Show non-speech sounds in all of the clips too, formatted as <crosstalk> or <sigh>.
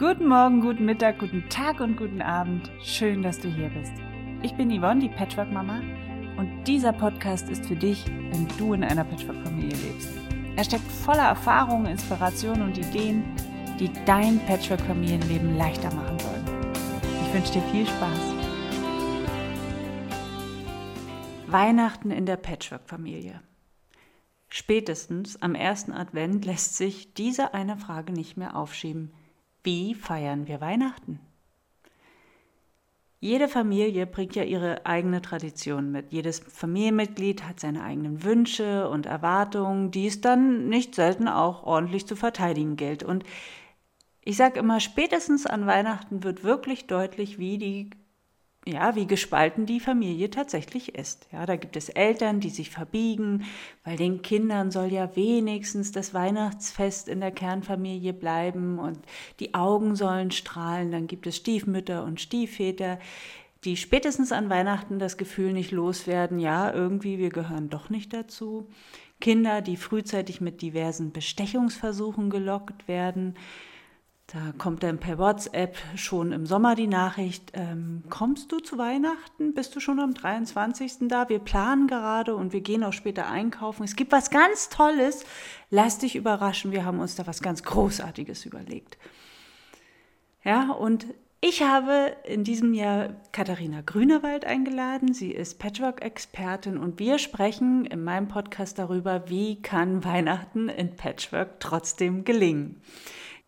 Guten Morgen, guten Mittag, guten Tag und guten Abend. Schön, dass du hier bist. Ich bin Yvonne, die Patchwork-Mama, und dieser Podcast ist für dich, wenn du in einer Patchwork-Familie lebst. Er steckt voller Erfahrungen, Inspirationen und Ideen, die dein Patchwork-Familienleben leichter machen sollen. Ich wünsche dir viel Spaß. Weihnachten in der Patchwork-Familie. Spätestens am ersten Advent lässt sich diese eine Frage nicht mehr aufschieben. Wie feiern wir Weihnachten? Jede Familie bringt ja ihre eigene Tradition mit. Jedes Familienmitglied hat seine eigenen Wünsche und Erwartungen, die es dann nicht selten auch ordentlich zu verteidigen gilt. Und ich sage immer, spätestens an Weihnachten wird wirklich deutlich, wie die ja, wie gespalten die Familie tatsächlich ist. Ja, da gibt es Eltern, die sich verbiegen, weil den Kindern soll ja wenigstens das Weihnachtsfest in der Kernfamilie bleiben und die Augen sollen strahlen. Dann gibt es Stiefmütter und Stiefväter, die spätestens an Weihnachten das Gefühl nicht loswerden, ja, irgendwie wir gehören doch nicht dazu. Kinder, die frühzeitig mit diversen Bestechungsversuchen gelockt werden, da kommt dann per WhatsApp schon im Sommer die Nachricht, ähm, kommst du zu Weihnachten? Bist du schon am 23. da? Wir planen gerade und wir gehen auch später einkaufen. Es gibt was ganz Tolles. Lass dich überraschen. Wir haben uns da was ganz Großartiges überlegt. Ja, und ich habe in diesem Jahr Katharina Grünewald eingeladen. Sie ist Patchwork-Expertin und wir sprechen in meinem Podcast darüber, wie kann Weihnachten in Patchwork trotzdem gelingen.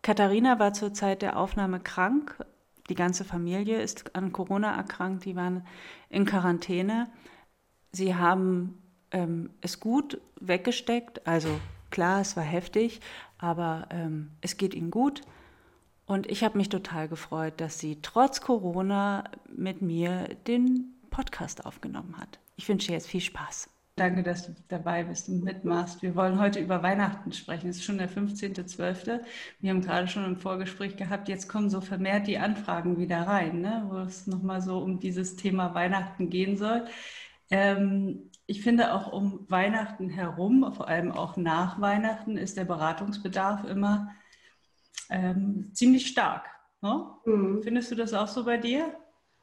Katharina war zur Zeit der Aufnahme krank. Die ganze Familie ist an Corona erkrankt. Die waren in Quarantäne. Sie haben ähm, es gut weggesteckt. Also klar, es war heftig, aber ähm, es geht ihnen gut. Und ich habe mich total gefreut, dass sie trotz Corona mit mir den Podcast aufgenommen hat. Ich wünsche jetzt viel Spaß. Danke, dass du dabei bist und mitmachst. Wir wollen heute über Weihnachten sprechen. Es ist schon der 15.12. Wir haben gerade schon ein Vorgespräch gehabt. Jetzt kommen so vermehrt die Anfragen wieder rein, ne? wo es nochmal so um dieses Thema Weihnachten gehen soll. Ähm, ich finde auch um Weihnachten herum, vor allem auch nach Weihnachten, ist der Beratungsbedarf immer ähm, ziemlich stark. Ne? Mhm. Findest du das auch so bei dir?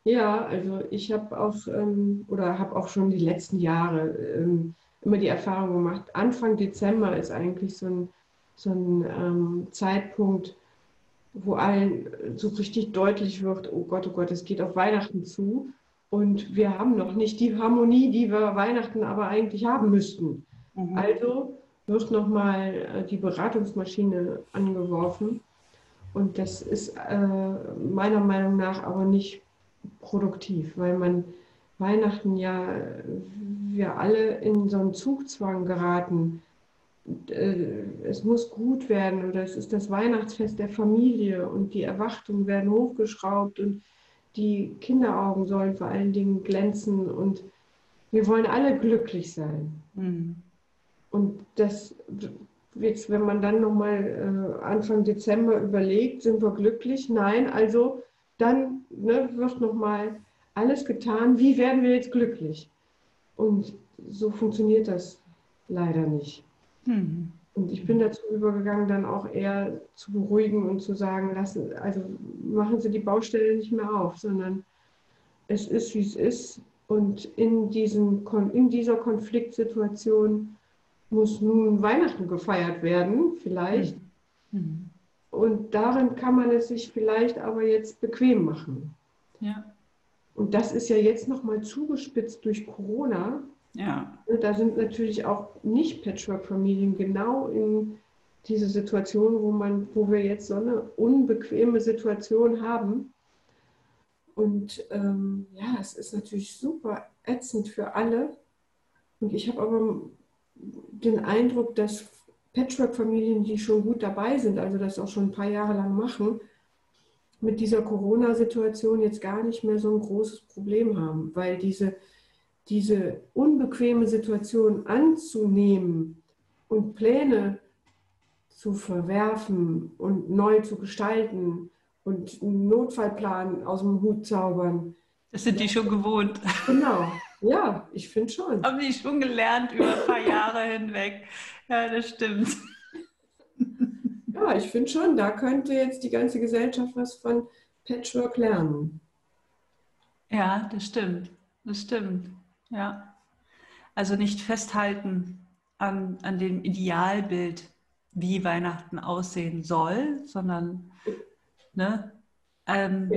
Ja, also ich habe auch ähm, oder habe auch schon die letzten Jahre ähm, immer die Erfahrung gemacht, Anfang Dezember ist eigentlich so ein, so ein ähm, Zeitpunkt, wo allen so richtig deutlich wird, oh Gott, oh Gott, es geht auf Weihnachten zu und wir haben noch nicht die Harmonie, die wir Weihnachten aber eigentlich haben müssten. Mhm. Also wird nochmal äh, die Beratungsmaschine angeworfen und das ist äh, meiner Meinung nach aber nicht produktiv, weil man Weihnachten ja, wir alle in so einen Zugzwang geraten. Äh, es muss gut werden oder es ist das Weihnachtsfest der Familie und die Erwartungen werden hochgeschraubt und die Kinderaugen sollen vor allen Dingen glänzen und wir wollen alle glücklich sein. Mhm. Und das jetzt, wenn man dann nochmal äh, Anfang Dezember überlegt, sind wir glücklich? Nein, also dann ne, wird nochmal alles getan, wie werden wir jetzt glücklich? Und so funktioniert das leider nicht. Mhm. Und ich bin dazu übergegangen, dann auch eher zu beruhigen und zu sagen, lassen, also machen Sie die Baustelle nicht mehr auf, sondern es ist, wie es ist. Und in, diesem, in dieser Konfliktsituation muss nun Weihnachten gefeiert werden, vielleicht. Mhm. Und darin kann man es sich vielleicht aber jetzt bequem machen. Ja. Und das ist ja jetzt nochmal zugespitzt durch Corona. Ja. Da sind natürlich auch nicht Patchwork-Familien genau in diese Situation, wo, man, wo wir jetzt so eine unbequeme Situation haben. Und ähm, ja, es ist natürlich super ätzend für alle. Und ich habe aber den Eindruck, dass Patchwork-Familien, die schon gut dabei sind, also das auch schon ein paar Jahre lang machen, mit dieser Corona-Situation jetzt gar nicht mehr so ein großes Problem haben, weil diese, diese unbequeme Situation anzunehmen und Pläne zu verwerfen und neu zu gestalten und einen Notfallplan aus dem Hut zaubern. Das sind die schon gewohnt. Genau, ja, ich finde schon. Haben die schon gelernt über ein paar Jahre hinweg. Ja, das stimmt. Ja, ich finde schon, da könnte jetzt die ganze Gesellschaft was von Patchwork lernen. Ja, das stimmt. Das stimmt. Ja. Also nicht festhalten an, an dem Idealbild, wie Weihnachten aussehen soll, sondern ne, ähm,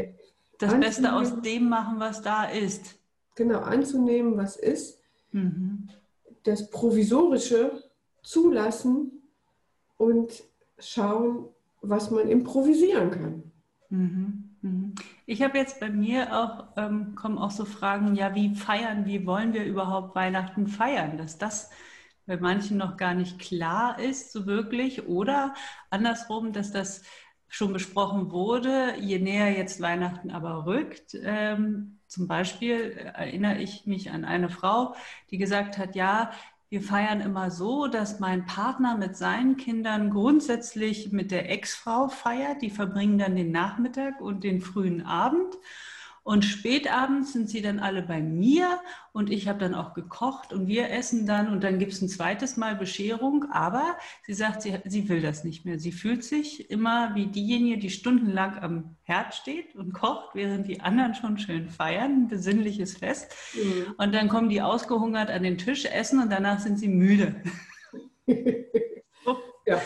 das Beste aus dem machen, was da ist. Genau, anzunehmen, was ist. Mhm. Das Provisorische zulassen und schauen, was man improvisieren kann. Mhm. mhm. Ich habe jetzt bei mir auch, ähm, kommen auch so Fragen, ja, wie feiern, wie wollen wir überhaupt Weihnachten feiern? Dass das bei manchen noch gar nicht klar ist, so wirklich. Oder andersrum, dass das schon besprochen wurde, je näher jetzt Weihnachten aber rückt. Ähm, zum Beispiel erinnere ich mich an eine Frau, die gesagt hat, ja, wir feiern immer so, dass mein Partner mit seinen Kindern grundsätzlich mit der Ex-Frau feiert. Die verbringen dann den Nachmittag und den frühen Abend. Und spätabends sind sie dann alle bei mir und ich habe dann auch gekocht und wir essen dann und dann gibt es ein zweites Mal Bescherung. Aber sie sagt, sie, sie will das nicht mehr. Sie fühlt sich immer wie diejenige, die stundenlang am Herd steht und kocht, während die anderen schon schön feiern, ein besinnliches Fest. Mhm. Und dann kommen die ausgehungert an den Tisch, essen und danach sind sie müde. <laughs> ja.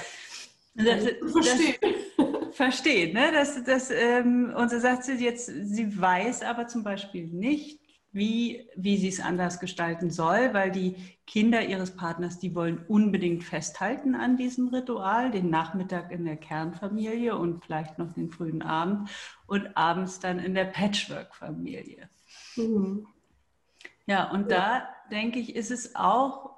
Das, das, versteht, ne? Das, das, ähm, und so sagt sie jetzt, sie weiß aber zum Beispiel nicht, wie, wie sie es anders gestalten soll, weil die Kinder ihres Partners, die wollen unbedingt festhalten an diesem Ritual, den Nachmittag in der Kernfamilie und vielleicht noch den frühen Abend und abends dann in der Patchwork-Familie. Mhm. Ja, und ja. da denke ich, ist es auch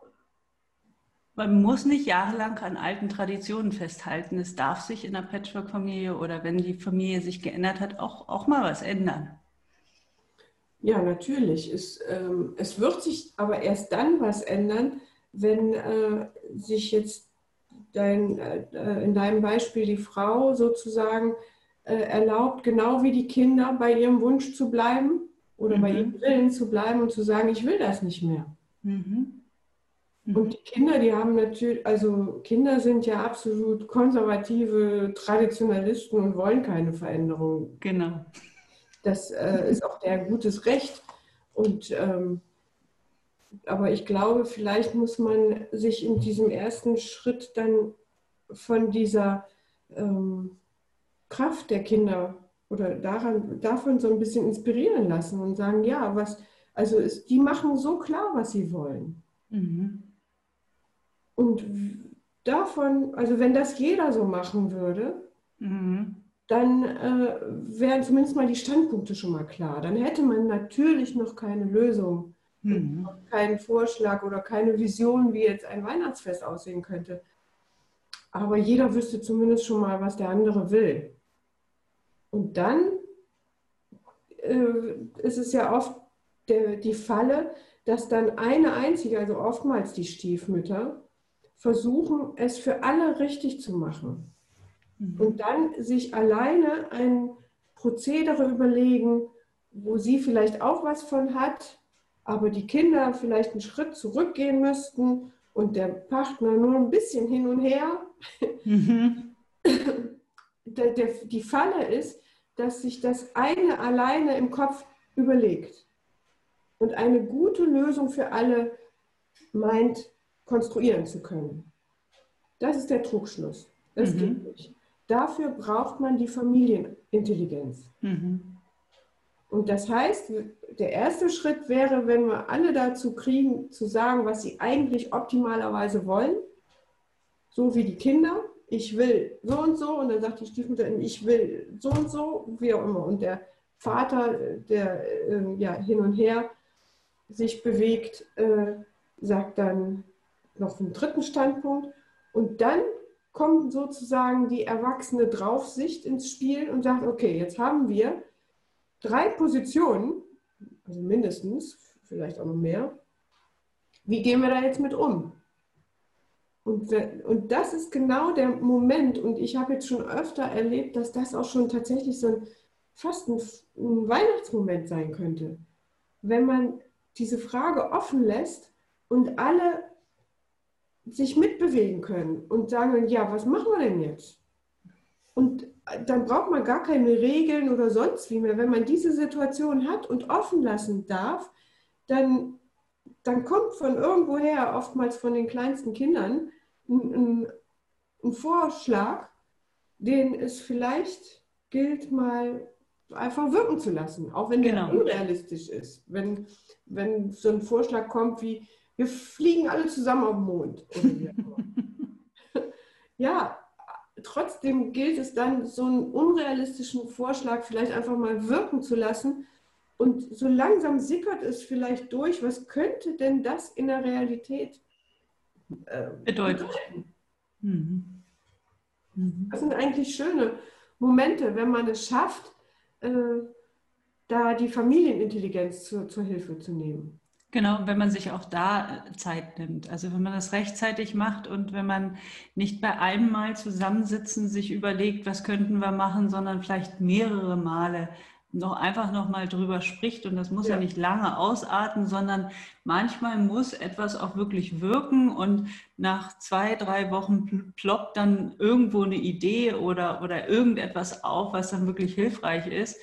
man muss nicht jahrelang an alten Traditionen festhalten. Es darf sich in der Patchwork-Familie oder wenn die Familie sich geändert hat, auch, auch mal was ändern. Ja, natürlich. Es, ähm, es wird sich aber erst dann was ändern, wenn äh, sich jetzt dein, äh, in deinem Beispiel die Frau sozusagen äh, erlaubt, genau wie die Kinder bei ihrem Wunsch zu bleiben oder mhm. bei ihrem Willen zu bleiben und zu sagen, ich will das nicht mehr. Mhm. Und mhm. die Kinder, die haben natürlich, also Kinder sind ja absolut konservative Traditionalisten und wollen keine Veränderung. Genau. Das äh, ist auch der gutes Recht. Und ähm, aber ich glaube, vielleicht muss man sich in diesem ersten Schritt dann von dieser ähm, Kraft der Kinder oder daran, davon so ein bisschen inspirieren lassen und sagen, ja, was, also ist, die machen so klar, was sie wollen. Mhm. Und davon, also wenn das jeder so machen würde, mhm. dann äh, wären zumindest mal die Standpunkte schon mal klar. Dann hätte man natürlich noch keine Lösung, mhm. keinen Vorschlag oder keine Vision, wie jetzt ein Weihnachtsfest aussehen könnte. Aber jeder wüsste zumindest schon mal, was der andere will. Und dann äh, ist es ja oft der, die Falle, dass dann eine einzige, also oftmals die Stiefmütter, versuchen, es für alle richtig zu machen. Mhm. Und dann sich alleine ein Prozedere überlegen, wo sie vielleicht auch was von hat, aber die Kinder vielleicht einen Schritt zurückgehen müssten und der Partner nur ein bisschen hin und her. Mhm. <laughs> der, der, die Falle ist, dass sich das eine alleine im Kopf überlegt und eine gute Lösung für alle meint, konstruieren zu können. Das ist der Trugschluss. Das mhm. geht nicht. Dafür braucht man die Familienintelligenz. Mhm. Und das heißt, der erste Schritt wäre, wenn wir alle dazu kriegen, zu sagen, was sie eigentlich optimalerweise wollen, so wie die Kinder, ich will so und so, und dann sagt die Stiefmutter, ich will so und so, wie auch immer. Und der Vater, der äh, ja, hin und her sich bewegt, äh, sagt dann, noch einen dritten Standpunkt. Und dann kommt sozusagen die erwachsene Draufsicht ins Spiel und sagt, okay, jetzt haben wir drei Positionen, also mindestens, vielleicht auch noch mehr. Wie gehen wir da jetzt mit um? Und, und das ist genau der Moment, und ich habe jetzt schon öfter erlebt, dass das auch schon tatsächlich so ein, fast ein, ein Weihnachtsmoment sein könnte. Wenn man diese Frage offen lässt und alle sich mitbewegen können und sagen, ja, was machen wir denn jetzt? Und dann braucht man gar keine Regeln oder sonst wie mehr. Wenn man diese Situation hat und offen lassen darf, dann, dann kommt von irgendwoher, oftmals von den kleinsten Kindern, ein, ein, Vorschlag, den es vielleicht gilt, mal einfach wirken zu lassen, auch wenn genau. der unrealistisch ist. Wenn, wenn so ein Vorschlag kommt wie, wir fliegen alle zusammen auf den Mond. <laughs> ja, trotzdem gilt es dann, so einen unrealistischen Vorschlag vielleicht einfach mal wirken zu lassen. Und so langsam sickert es vielleicht durch, was könnte denn das in der Realität äh, bedeuten? Mhm. Mhm. Das sind eigentlich schöne Momente, wenn man es schafft, äh, da die Familienintelligenz zu, zur Hilfe zu nehmen. Genau, wenn man sich auch da äh, Zeit nimmt. Also wenn man das rechtzeitig macht und wenn man nicht bei einem Mal zusammensitzen sich überlegt, was könnten wir machen, sondern vielleicht mehrere Male noch einfach noch mal drüber spricht und das muss ja. ja. nicht lange ausarten, sondern manchmal muss etwas auch wirklich wirken und nach zwei, drei Wochen ploppt dann irgendwo eine Idee oder, oder irgendetwas auf, was dann wirklich hilfreich ist.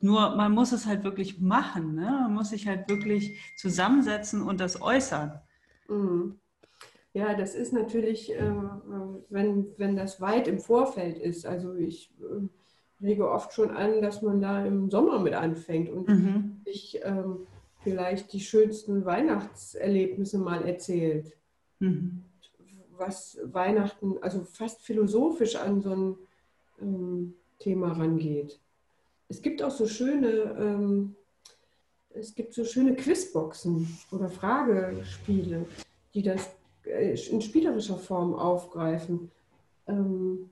Nur man muss es halt wirklich machen. Ne? Man muss sich halt wirklich zusammensetzen und das äußern. Mhm. Ja, das ist natürlich, äh, wenn, wenn das weit im Vorfeld ist. Also ich äh, rege oft schon an, dass man da im Sommer mit anfängt und mhm. sich ähm, vielleicht die schönsten Weihnachtserlebnisse mal erzählt. Mhm. Was Weihnachten, also fast philosophisch an so ein ähm, Thema rangeht es gibt auch so schöne, ähm, es gibt so schöne Quizboxen oder Fragespiele, die das äh, in spielerischer Form aufgreifen. Ähm,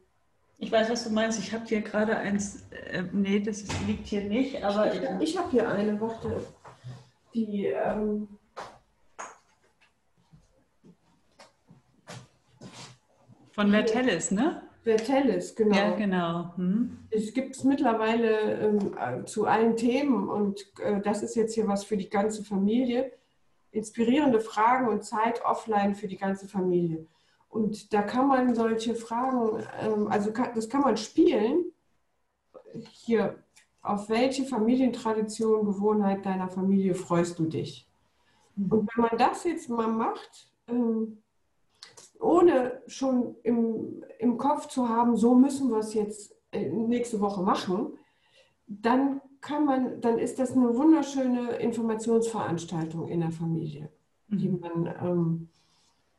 ich weiß, was du meinst. Ich habe hier gerade eins. Äh, nee, das liegt hier nicht, aber. Ich, ich habe hier eine, warte. Die. Ähm, Von Vertellis, ne? Vertellis, genau. Ja, genau. Hm. Es gibt es mittlerweile ähm, äh, zu allen Themen und äh, das ist jetzt hier was für die ganze Familie. Inspirierende Fragen und Zeit offline für die ganze Familie. Und da kann man solche Fragen, ähm, also kann, das kann man spielen. Hier, auf welche Familientradition, Gewohnheit deiner Familie freust du dich? Hm. Und wenn man das jetzt mal macht, ähm, ohne schon im, im Kopf zu haben, so müssen wir es jetzt äh, nächste Woche machen, dann kann man, dann ist das eine wunderschöne Informationsveranstaltung in der Familie, mhm. die, man, ähm,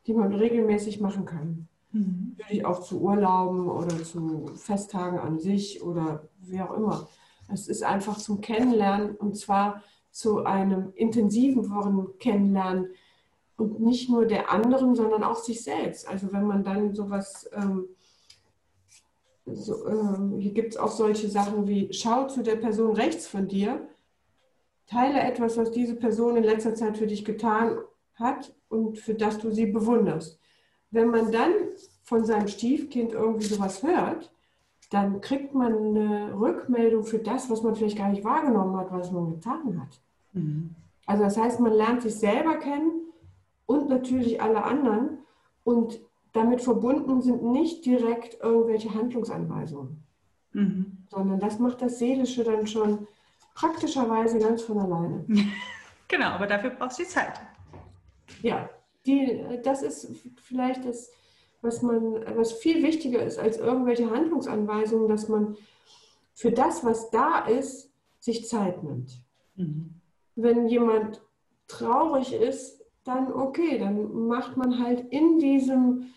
die man regelmäßig machen kann. Mhm. Natürlich auch zu Urlauben oder zu Festtagen an sich oder wie auch immer. Es ist einfach zum Kennenlernen und zwar zu einem intensiveren Kennenlernen und nicht nur der anderen, sondern auch sich selbst. Also wenn man dann sowas, ähm, so, ähm, hier gibt es auch solche Sachen wie, schau zu der Person rechts von dir, teile etwas, was diese Person in letzter Zeit für dich getan hat und für das du sie bewunderst. Wenn man dann von seinem Stiefkind irgendwie sowas hört, dann kriegt man eine Rückmeldung für das, was man vielleicht gar nicht wahrgenommen hat, was man getan hat. Mhm. Also das heißt, man lernt sich selber kennen und natürlich alle anderen. Und damit verbunden sind nicht direkt irgendwelche Handlungsanweisungen, mhm. sondern das macht das Seelische dann schon praktischerweise ganz von alleine. <laughs> Genau, aber dafür brauchst du die Zeit. Ja, die, das ist vielleicht das, was man, was viel wichtiger ist als irgendwelche Handlungsanweisungen, dass man für das, was da ist, sich Zeit nimmt. Mhm. Wenn jemand traurig ist, dann okay, dann macht man halt in diesem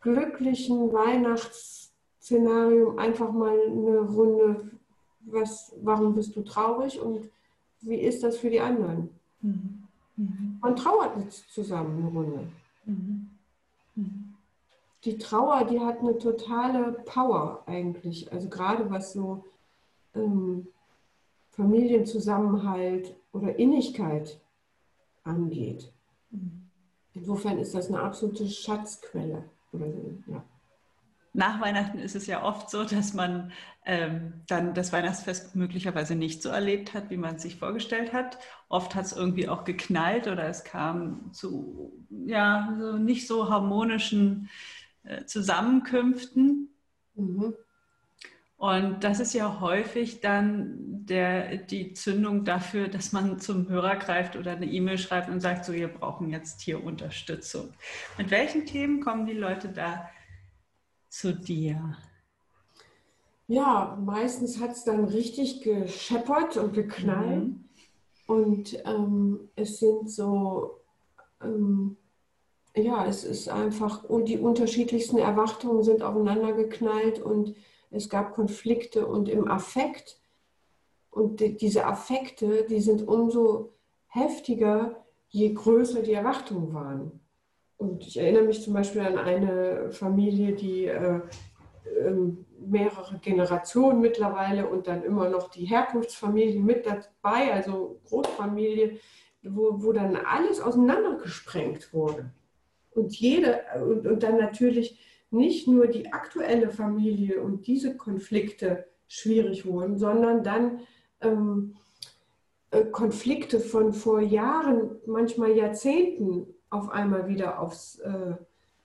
glücklichen Weihnachtsszenario einfach mal eine Runde, was, warum bist du traurig und wie ist das für die anderen? Mhm. Mhm. Man trauert jetzt zusammen eine Runde. Mhm. mhm. Die Trauer, die hat eine totale Power eigentlich. Also gerade was so ähm, Familienzusammenhalt oder Innigkeit angeht. Insofern ist das eine absolute Schatzquelle. Ja. Nach Weihnachten ist es ja oft so, dass man ähm, dann das Weihnachtsfest möglicherweise nicht so erlebt hat, wie man es sich vorgestellt hat. Oft hat es irgendwie auch geknallt oder es kam zu ja, so nicht so harmonischen äh, Zusammenkünften. Mhm. Und das ist ja häufig dann der, die Zündung dafür, dass man zum Hörer greift oder eine E-Mail schreibt und sagt, so, wir brauchen jetzt hier Unterstützung. Mit welchen Themen kommen die Leute da zu dir? Ja, meistens hat es dann richtig gescheppert und geknallt. Mhm. Und ähm, es sind so, ähm, ja, es ist einfach, und die unterschiedlichsten Erwartungen sind aufeinander geknallt und es gab Konflikte und im Affekt. Und die, diese Affekte, die sind umso heftiger, je größer die Erwartungen waren. Und ich erinnere mich zum Beispiel an eine Familie, die äh, äh, mehrere Generationen mittlerweile und dann immer noch die Herkunftsfamilie mit dabei, also Großfamilie, wo, wo dann alles auseinandergesprengt wurde. Und jede, und, und dann natürlich nicht nur die aktuelle Familie und diese Konflikte schwierig wurden, sondern dann ähm, äh, Konflikte von vor Jahren, manchmal Jahrzehnten auf einmal wieder aufs, äh,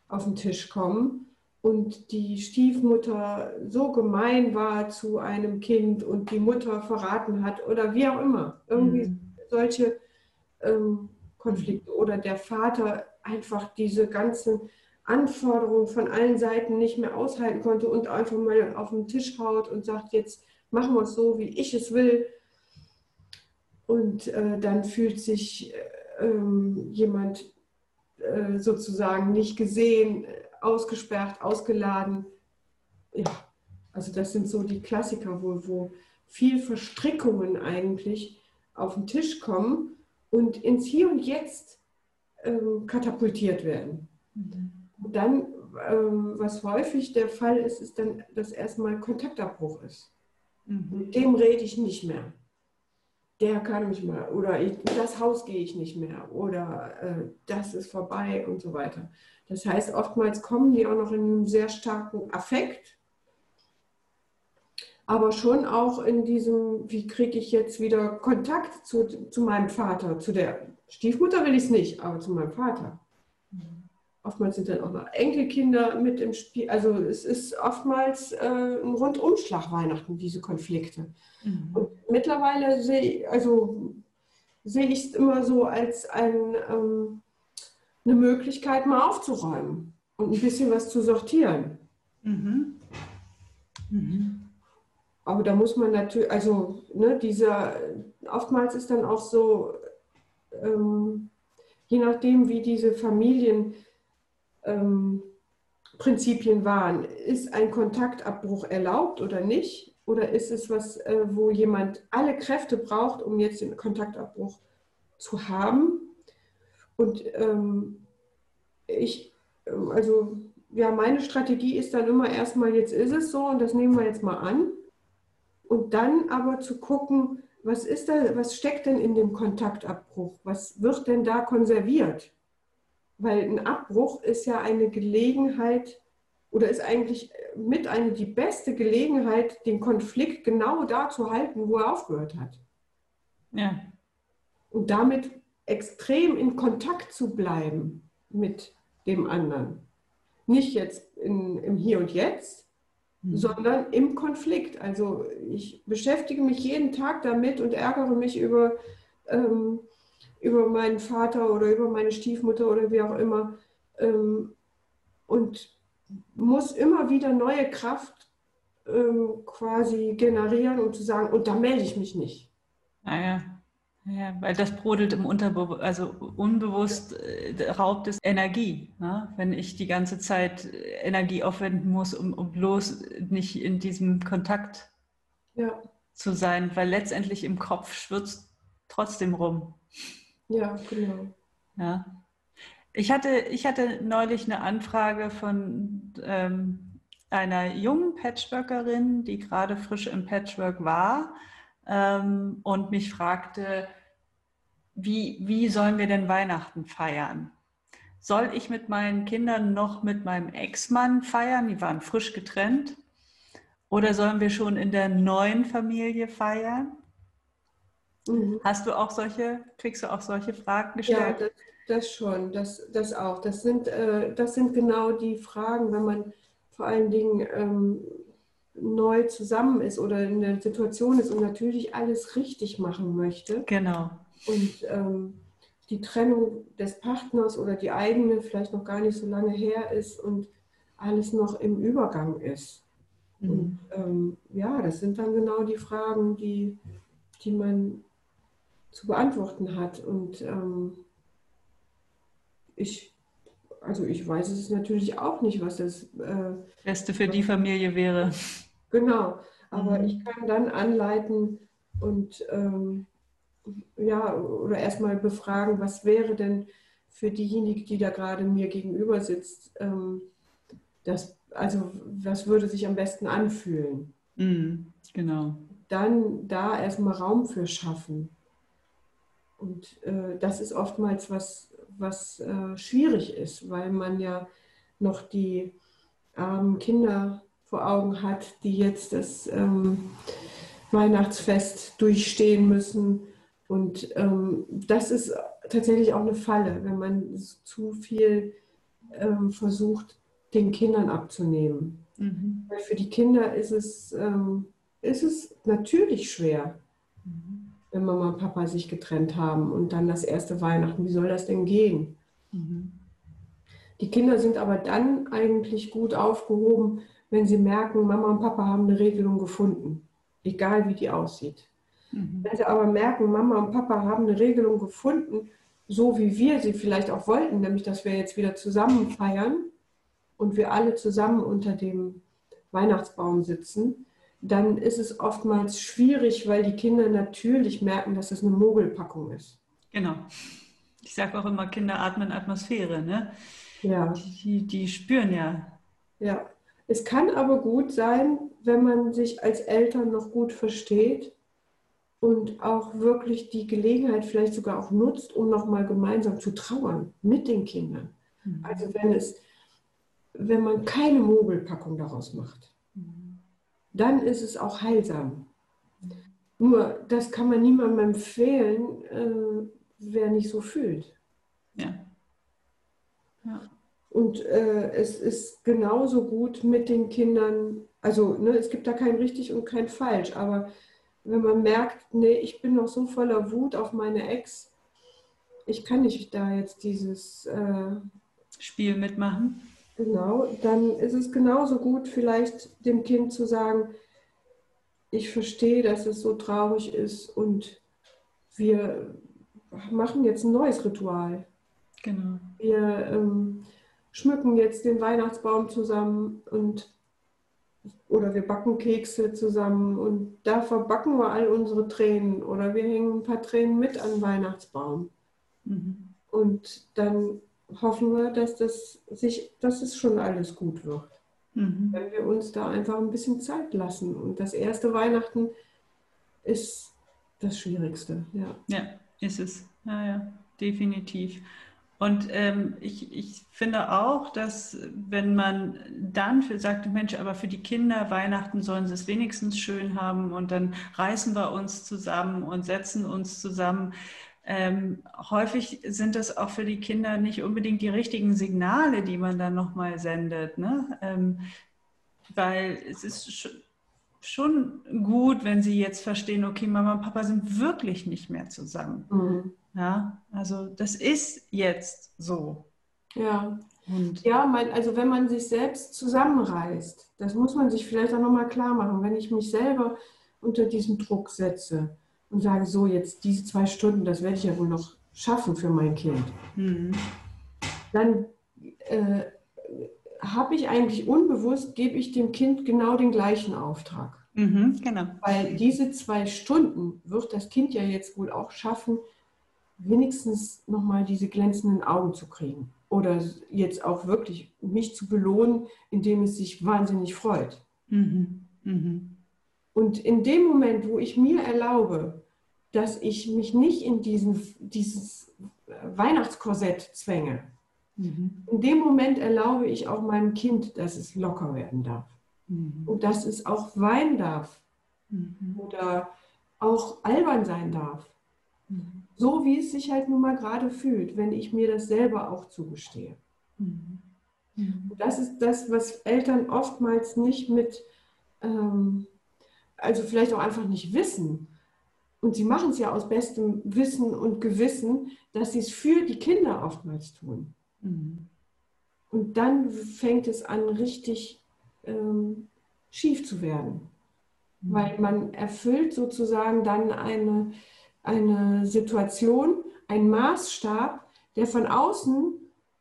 auf den Tisch kommen und die Stiefmutter so gemein war zu einem Kind und die Mutter verraten hat oder wie auch immer. Irgendwie mhm. solche ähm, Konflikte oder der Vater einfach diese ganzen Anforderungen von allen Seiten nicht mehr aushalten konnte und einfach mal auf den Tisch haut und sagt, jetzt machen wir es so, wie ich es will. Und äh, dann fühlt sich äh, jemand äh, sozusagen nicht gesehen, ausgesperrt, ausgeladen. Ja, also das sind so die Klassiker, wo, wo viel Verstrickungen eigentlich auf den Tisch kommen und ins Hier und Jetzt ähm, katapultiert werden. Mhm. Dann, ähm, was häufig der Fall ist, ist dann, dass erstmal Kontaktabbruch ist. Mhm. Mit dem rede ich nicht mehr. Der kann mich mal, oder ich, das Haus gehe ich nicht mehr, oder äh, das ist vorbei und so weiter. Das heißt, oftmals kommen die auch noch in einem sehr starken Affekt, aber schon auch in diesem, wie kriege ich jetzt wieder Kontakt zu, zu meinem Vater, zu der Stiefmutter will ich es nicht, aber zu meinem Vater. Oftmals sind dann auch noch Enkelkinder mit im Spiel. Also es ist oftmals äh, ein Rundumschlag Weihnachten, diese Konflikte. Mhm. Und mittlerweile sehe also, seh ich es immer so als ein, ähm, eine Möglichkeit, mal aufzuräumen und ein bisschen was zu sortieren. Mhm. Mhm. Aber da muss man natürlich, also ne, dieser, oftmals ist dann auch so, ähm, je nachdem, wie diese Familien ähm, Prinzipien waren. Ist ein Kontaktabbruch erlaubt oder nicht? Oder ist es was, äh, wo jemand alle Kräfte braucht, um jetzt den Kontaktabbruch zu haben? Und ähm, ich, ähm, also ja, meine Strategie ist dann immer erstmal, jetzt ist es so und das nehmen wir jetzt mal an. Und dann aber zu gucken, was ist da, was steckt denn in dem Kontaktabbruch? Was wird denn da konserviert? Weil ein Abbruch ist ja eine Gelegenheit oder ist eigentlich mit eine die beste Gelegenheit, den Konflikt genau da zu halten, wo er aufgehört hat. Ja. Und damit extrem in Kontakt zu bleiben mit dem anderen. Nicht jetzt in, im Hier und Jetzt, mhm. sondern im Konflikt. Also ich beschäftige mich jeden Tag damit und ärgere mich über ähm, über meinen Vater oder über meine Stiefmutter oder wie auch immer ähm, und muss immer wieder neue Kraft ähm, quasi generieren, um zu sagen, und da melde ich mich nicht. Naja. Ah ja, weil das brodelt im Unterbewusst, also unbewusst äh, raubt es Energie. Ne? Wenn ich die ganze Zeit äh, Energie aufwenden muss, um, um bloß nicht in diesem Kontakt ja. zu sein, weil letztendlich im Kopf schwirrt trotzdem rum. Ja, genau. Ja. Ich hatte, ich hatte neulich eine Anfrage von ähm, einer jungen Patchworkerin, die gerade frisch im Patchwork war ähm, und mich fragte, wie, wie sollen wir denn Weihnachten feiern? Soll ich mit meinen Kindern noch mit meinem Ex-Mann feiern? Die waren frisch getrennt. Oder sollen wir schon in der neuen Familie feiern? Mhm. Hast du auch solche, kriegst du auch solche Fragen gestellt? Ja, das, das schon, das, das auch. Das sind, äh, das sind genau die Fragen, wenn man vor allen Dingen ähm, neu zusammen ist oder in der Situation ist und natürlich alles richtig machen möchte. Genau. Und ähm, die Trennung des Partners oder die eigene vielleicht noch gar nicht so lange her ist und alles noch im Übergang ist. Mhm. Und ähm, ja, das sind dann genau die Fragen, die, die man zu beantworten hat. Und ähm, ich, also ich weiß es natürlich auch nicht, was das äh, Beste für die Familie wäre. Genau, aber mhm. ich kann dann anleiten und ähm, ja, oder erstmal befragen, was wäre denn für diejenige, die da gerade mir gegenüber sitzt, ähm, das, also was würde sich am besten anfühlen? Mhm, genau. Dann da erstmal Raum für schaffen. Und äh, das ist oftmals was, was äh, schwierig ist, weil man ja noch die armen Kinder vor Augen hat, die jetzt das ähm, Weihnachtsfest durchstehen müssen und ähm, das ist tatsächlich auch eine Falle, wenn man zu viel ähm, versucht, den Kindern abzunehmen. Mhm. Weil für die Kinder ist es, ähm, ist es natürlich schwer, mhm. Wenn Mama und Papa sich getrennt haben und dann das erste Weihnachten. Wie soll das denn gehen? Mhm. Die Kinder sind aber dann eigentlich gut aufgehoben, wenn sie merken, Mama und Papa haben eine Regelung gefunden, egal wie die aussieht. Mhm. Wenn sie aber merken, Mama und Papa haben eine Regelung gefunden, so wie wir sie vielleicht auch wollten, nämlich dass wir jetzt wieder zusammen feiern und wir alle zusammen unter dem Weihnachtsbaum sitzen, dann ist es oftmals schwierig, weil die Kinder natürlich merken, dass es eine Mogelpackung ist. Genau. Ich sage auch immer, Kinder atmen Atmosphäre, ne? Ja. Die, die spüren ja. Ja. Es kann aber gut sein, wenn man sich als Eltern noch gut versteht und auch wirklich die Gelegenheit vielleicht sogar auch nutzt, um nochmal gemeinsam zu trauern mit den Kindern. Mhm. Also wenn es, wenn man keine Mogelpackung daraus macht. Dann ist es auch heilsam. Nur, das kann man niemandem empfehlen, äh, wer nicht so fühlt. Ja. ja. Und äh, es ist genauso gut mit den Kindern, also ne, es gibt da kein richtig und kein falsch, aber wenn man merkt, nee, ich bin noch so voller Wut auf meine Ex, ich kann nicht da jetzt dieses äh, Spiel mitmachen. Genau, dann ist es genauso gut, vielleicht dem Kind zu sagen, ich verstehe, dass es so traurig ist und wir machen jetzt ein neues Ritual. Genau. Wir ähm, schmücken jetzt den Weihnachtsbaum zusammen und oder wir backen Kekse zusammen und da verbacken wir all unsere Tränen oder wir hängen ein paar Tränen mit an den Weihnachtsbaum. Mhm. Und dann hoffen wir, dass das sich, dass es schon alles gut wird. Mhm. Wenn wir uns da einfach ein bisschen Zeit lassen. Und das erste Weihnachten ist das Schwierigste. Ja, ja ist es. Ja, ja, definitiv. Und ähm, ich, ich finde auch, dass wenn man dann für, sagt, Mensch, aber für die Kinder Weihnachten sollen sie es wenigstens schön haben und dann reißen wir uns zusammen und setzen uns zusammen. Ähm, häufig sind das auch für die Kinder nicht unbedingt die richtigen Signale, die man dann nochmal sendet. Ne? Ähm, weil es ist schon gut, wenn sie jetzt verstehen, okay, Mama und Papa sind wirklich nicht mehr zusammen. Mhm. Ja, also das ist jetzt so. Ja. Und ja, mein, also wenn man sich selbst zusammenreißt, das muss man sich vielleicht auch nochmal klar machen, wenn ich mich selber unter diesen Druck setze und sage, so jetzt diese zwei Stunden, das werde ich ja wohl noch schaffen für mein Kind, mhm. dann äh, habe ich eigentlich unbewusst, gebe ich dem Kind genau den gleichen Auftrag. Mhm, genau. Weil diese zwei Stunden wird das Kind ja jetzt wohl auch schaffen, wenigstens nochmal diese glänzenden Augen zu kriegen. Oder jetzt auch wirklich mich zu belohnen, indem es sich wahnsinnig freut. Mhm. Mhm. Und in dem Moment, wo ich mir erlaube, dass ich mich nicht in diesen, dieses Weihnachtskorsett zwänge, mhm. in dem Moment erlaube ich auch meinem Kind, dass es locker werden darf. Mhm. Und dass es auch weinen darf. Mhm. Oder auch albern sein darf. So wie es sich halt nun mal gerade fühlt, wenn ich mir das selber auch zugestehe. Mhm. Und das ist das, was Eltern oftmals nicht mit ähm, also vielleicht auch einfach nicht wissen. Und sie machen es ja aus bestem Wissen und Gewissen, dass sie es für die Kinder oftmals tun. Mhm. Und dann fängt es an, richtig ähm, schief zu werden. Mhm. Weil man erfüllt sozusagen dann eine, eine Situation, einen Maßstab, der von außen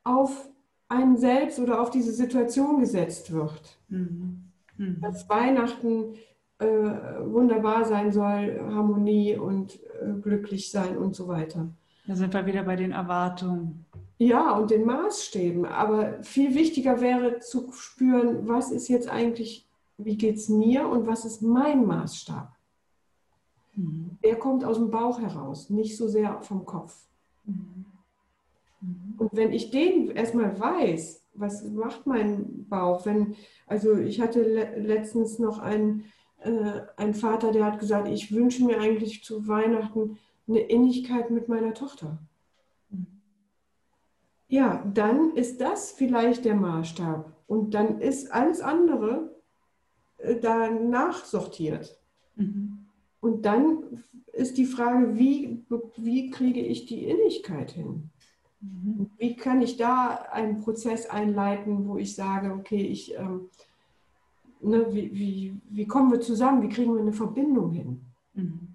auf einen selbst oder auf diese Situation gesetzt wird. Mhm. Mhm. Dass Weihnachten äh, wunderbar sein soll, Harmonie und äh, glücklich sein und so weiter. Da sind wir wieder bei den Erwartungen. Ja, und den Maßstäben. Aber viel wichtiger wäre zu spüren, was ist jetzt eigentlich, wie geht es mir und was ist mein Maßstab? Mhm. Der kommt aus dem Bauch heraus, nicht so sehr vom Kopf. Mhm. Mhm. Und wenn ich den erstmal weiß, was macht mein Bauch, wenn, also ich hatte le letztens noch einen, äh, einen Vater, der hat gesagt, ich wünsche mir eigentlich zu Weihnachten eine Innigkeit mit meiner Tochter. Ja, dann ist das vielleicht der Maßstab. Und dann ist alles andere äh, danach sortiert. Mhm. Und dann ist die Frage, wie, wie kriege ich die Innigkeit hin? Mhm. Wie kann ich da einen Prozess einleiten, wo ich sage, okay, ich, ähm, ne, wie, wie, wie kommen wir zusammen, wie kriegen wir eine Verbindung hin? Mhm.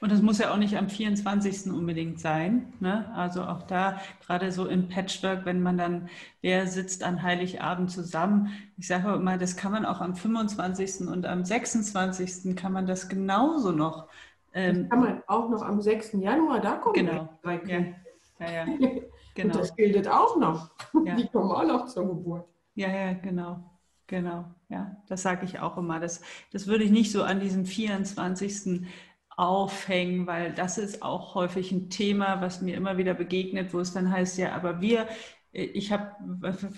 Und das muss ja auch nicht am 24. unbedingt sein. Ne? Also auch da, gerade so im Patchwork, wenn man dann, wer sitzt an Heiligabend zusammen. Ich sage immer, das kann man auch am 25. und am 26. kann man das genauso noch. Ähm, das kann man auch noch am 6. Januar, da kommen genau. wir. Ja. Ja, ja. Genau. <laughs> Und das gilt auch noch. Ja. Die kommen auch noch zur Geburt. Ja, ja, genau. Genau. Ja, das sage ich auch immer. Das, das würde ich nicht so an diesem 24. aufhängen, weil das ist auch häufig ein Thema, was mir immer wieder begegnet, wo es dann heißt, ja, aber wir ich habe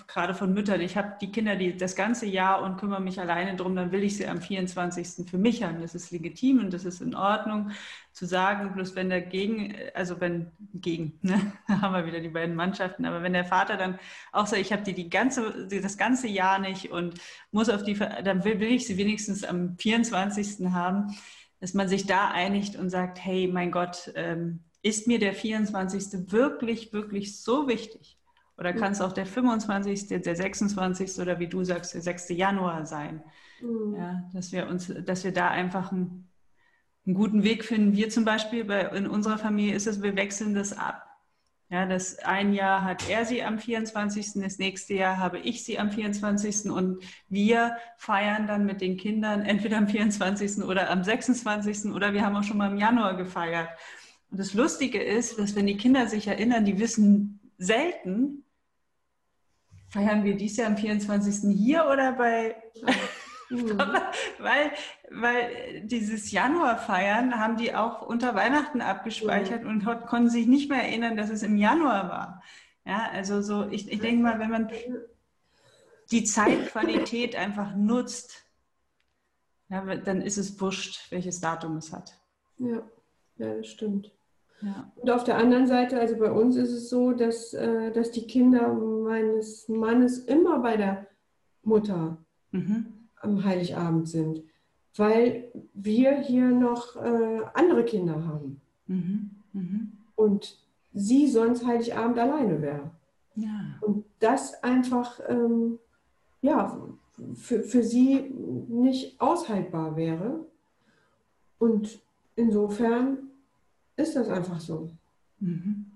gerade von Müttern, ich habe die Kinder die, das ganze Jahr und kümmere mich alleine drum, dann will ich sie am 24. für mich haben. Das ist legitim und das ist in Ordnung zu sagen. Bloß wenn dagegen, also wenn gegen, <laughs> ne, haben wir wieder die beiden Mannschaften, aber wenn der Vater dann auch sagt, ich habe die, die ganze, das ganze Jahr nicht und muss auf die, dann will, will ich sie wenigstens am 24. haben, dass man sich da einigt und sagt, hey, mein Gott, ähm, ist mir der 24. wirklich, wirklich so wichtig? Oder kann es auch der 25., der 26. oder wie du sagst, der 6. Januar sein? Mhm. Ja, dass wir uns, dass wir da einfach einen, einen, guten Weg finden. Wir zum Beispiel bei, in unserer Familie ist es, wir wechseln das ab. Ja, das ein Jahr hat er sie am 24., das nächste Jahr habe ich sie am 24. und wir feiern dann mit den Kindern entweder am 24. oder am 26. oder wir haben auch schon mal im Januar gefeiert. Und das Lustige ist, dass wenn die Kinder sich erinnern, die wissen selten, Feiern wir dies Jahr am 24. hier oder bei... <laughs> Mhm. weil, weil dieses Januar-Feiern haben die auch unter Weihnachten abgespeichert mhm. und konnten sich nicht mehr erinnern, dass es im Januar war. Ja, also so, ich, ich denke mal, wenn man die Zeitqualität einfach nutzt, ja, dann ist es wurscht, welches Datum es hat. Ja, ja das stimmt. Ja. Und auf der anderen Seite, also bei uns ist es so, dass, äh, dass die Kinder meines Mannes immer bei der Mutter mhm. am Heiligabend sind, weil wir hier noch äh, andere Kinder haben. Mhm. Mhm. Und sie sonst Heiligabend alleine wäre. Ja. Und das einfach ähm, ja, für, für sie nicht aushaltbar wäre. Und insofern ist das einfach so. Mhm.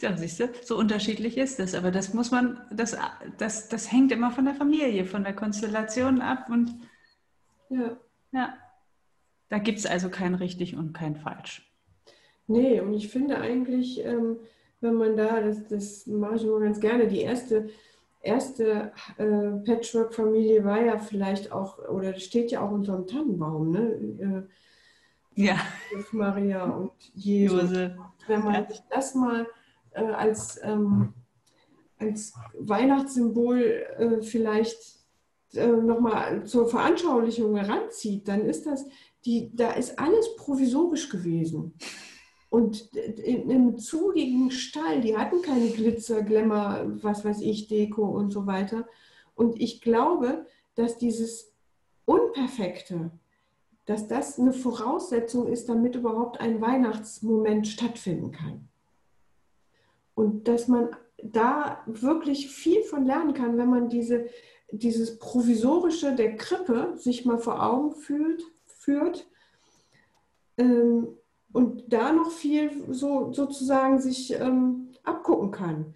Ja, siehst du, so unterschiedlich ist es. Aber das muss man, das, das, das hängt immer von der Familie, von der Konstellation ab. Und ja, ja da gibt es also kein richtig und kein falsch. Nee, und ich finde eigentlich, ähm, wenn man da, das, das mache ich immer ganz gerne, die erste, erste äh, Patchwork-Familie war ja vielleicht auch, oder steht ja auch unter dem Tannenbaum, ne? Äh, ja. Maria und Jesus. Jose. Wenn man ja. sich das mal äh, als, ähm, als Weihnachtssymbol äh, vielleicht äh, nochmal zur Veranschaulichung heranzieht, dann ist das, die, da ist alles provisorisch gewesen. Und in einem zugigen Stall, die hatten keine Glitzer, Glamour, was weiß ich, Deko und so weiter. Und ich glaube, dass dieses Unperfekte, dass das eine Voraussetzung ist, damit überhaupt ein Weihnachtsmoment stattfinden kann. Und dass man da wirklich viel von lernen kann, wenn man diese, dieses Provisorische der Krippe sich mal vor Augen fühlt, führt ähm, und da noch viel so sozusagen sich ähm, abgucken kann.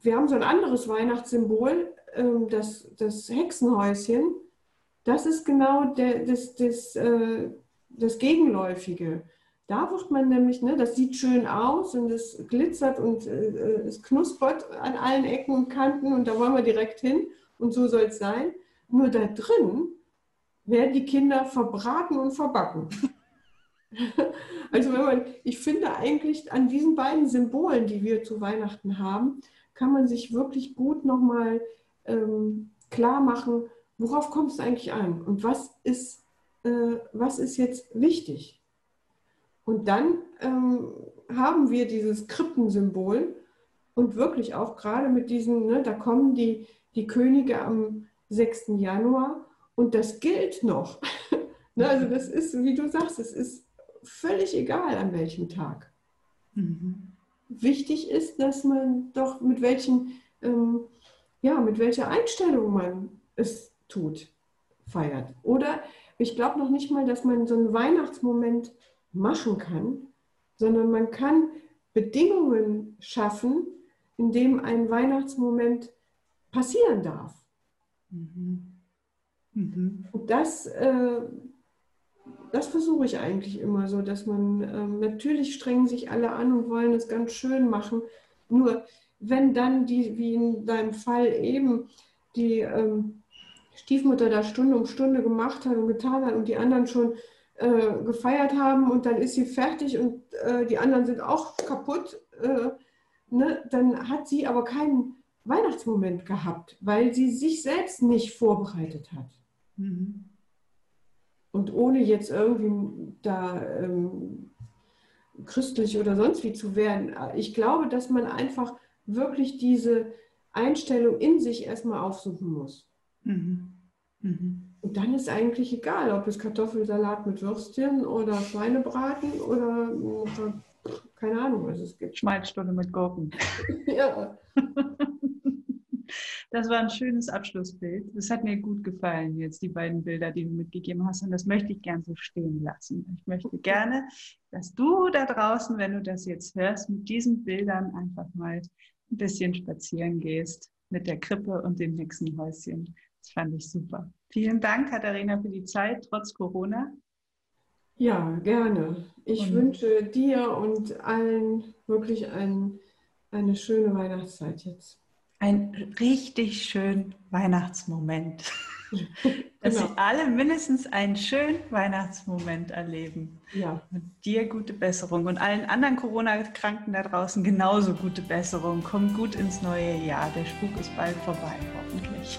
Wir haben so ein anderes Weihnachtssymbol, ähm, das, das Hexenhäuschen. Das ist genau der, das, das, äh, das Gegenläufige. Da wird man nämlich, ne, das sieht schön aus und es glitzert und äh, äh, es knuspert an allen Ecken und Kanten und da wollen wir direkt hin und so soll es sein. Nur da drin werden die Kinder verbraten und verbacken. <laughs> also wenn man, ich finde eigentlich an diesen beiden Symbolen, die wir zu Weihnachten haben, kann man sich wirklich gut nochmal ähm, klar machen, worauf kommt es eigentlich an und was ist, äh, was ist jetzt wichtig. Und dann ähm, haben wir dieses Krippensymbol und wirklich auch gerade mit diesen, ne, da kommen die, die Könige am 6. Januar und das gilt noch. <laughs> ne, also das ist, wie du sagst, es ist völlig egal an welchem Tag. Mhm. Wichtig ist, dass man doch mit welchen, ähm, ja, mit welcher Einstellung man es tut, feiert. Oder ich glaube noch nicht mal, dass man so einen Weihnachtsmoment machen kann, sondern man kann Bedingungen schaffen, in dem ein Weihnachtsmoment passieren darf. Mhm. Mhm. Und das, äh, das versuche ich eigentlich immer so, dass man äh, natürlich strengen sich alle an und wollen es ganz schön machen. Nur wenn dann die, wie in deinem Fall eben, die ähm, Stiefmutter da Stunde um Stunde gemacht hat und getan hat und die anderen schon äh, gefeiert haben und dann ist sie fertig und äh, die anderen sind auch kaputt, äh, ne? dann hat sie aber keinen Weihnachtsmoment gehabt, weil sie sich selbst nicht vorbereitet hat. Mhm. Und ohne jetzt irgendwie da ähm, christlich oder sonst wie zu werden, ich glaube, dass man einfach wirklich diese Einstellung in sich erstmal aufsuchen muss. Mhm. Mhm. Und dann ist eigentlich egal, ob es Kartoffelsalat mit Würstchen oder Schweinebraten oder keine Ahnung, was es gibt. Schmalzstunde mit Gurken. <laughs> ja. Das war ein schönes Abschlussbild. Das hat mir gut gefallen, jetzt die beiden Bilder, die du mitgegeben hast. Und das möchte ich gern so stehen lassen. Ich möchte gerne, dass du da draußen, wenn du das jetzt hörst, mit diesen Bildern einfach mal ein bisschen spazieren gehst mit der Krippe und dem Hexenhäuschen. Das fand ich super. Vielen Dank, Katharina, für die Zeit, trotz Corona. Ja, gerne. Ich und wünsche dir und allen wirklich ein, eine schöne Weihnachtszeit jetzt. Ein richtig schönen Weihnachtsmoment. <laughs> Dass genau. Sie alle mindestens einen schönen Weihnachtsmoment erleben. Ja. Und dir gute Besserung und allen anderen Corona-Kranken da draußen genauso gute Besserung. Kommt gut ins neue Jahr. Der Spuk ist bald vorbei, hoffentlich.